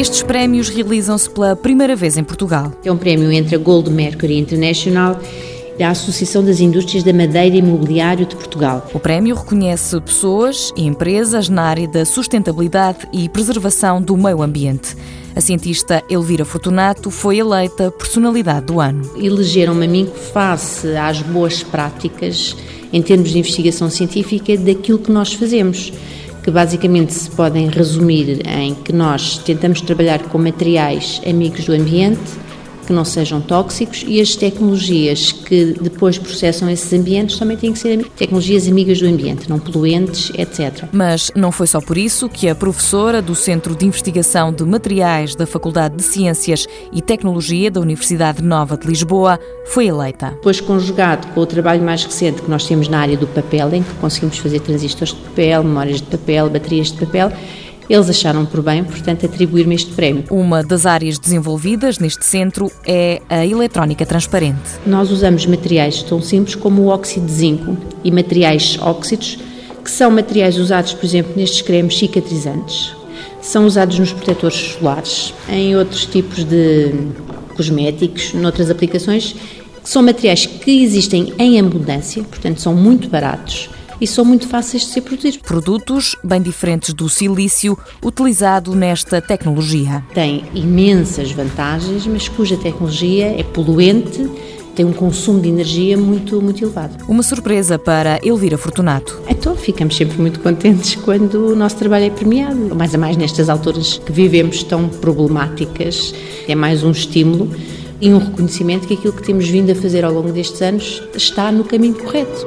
Estes prémios realizam-se pela primeira vez em Portugal. É um prémio entre a Gold Mercury International da Associação das Indústrias da Madeira e Imobiliário de Portugal. O prémio reconhece pessoas e empresas na área da sustentabilidade e preservação do meio ambiente. A cientista Elvira Fortunato foi eleita personalidade do ano. Elegeram-me a mim face às boas práticas em termos de investigação científica daquilo que nós fazemos que basicamente se podem resumir em que nós tentamos trabalhar com materiais amigos do ambiente, que não sejam tóxicos e as tecnologias que depois processam esses ambientes também têm que ser tecnologias amigas do ambiente, não poluentes, etc. Mas não foi só por isso que a professora do Centro de Investigação de Materiais da Faculdade de Ciências e Tecnologia da Universidade Nova de Lisboa foi eleita. Depois, conjugado com o trabalho mais recente que nós temos na área do papel, em que conseguimos fazer transistores de papel, memórias de papel, baterias de papel, eles acharam por bem, portanto, atribuir-me este prémio. Uma das áreas desenvolvidas neste centro é a eletrónica transparente. Nós usamos materiais tão simples como o óxido de zinco e materiais óxidos, que são materiais usados, por exemplo, nestes cremes cicatrizantes. São usados nos protetores solares, em outros tipos de cosméticos, noutras aplicações, são materiais que existem em abundância, portanto, são muito baratos e são muito fáceis de ser produzidos. Produtos bem diferentes do silício utilizado nesta tecnologia. Tem imensas vantagens, mas cuja tecnologia é poluente tem um consumo de energia muito, muito elevado. Uma surpresa para Elvira Fortunato. Então ficamos sempre muito contentes quando o nosso trabalho é premiado, mais a mais nestas alturas que vivemos tão problemáticas. É mais um estímulo e um reconhecimento que aquilo que temos vindo a fazer ao longo destes anos está no caminho correto.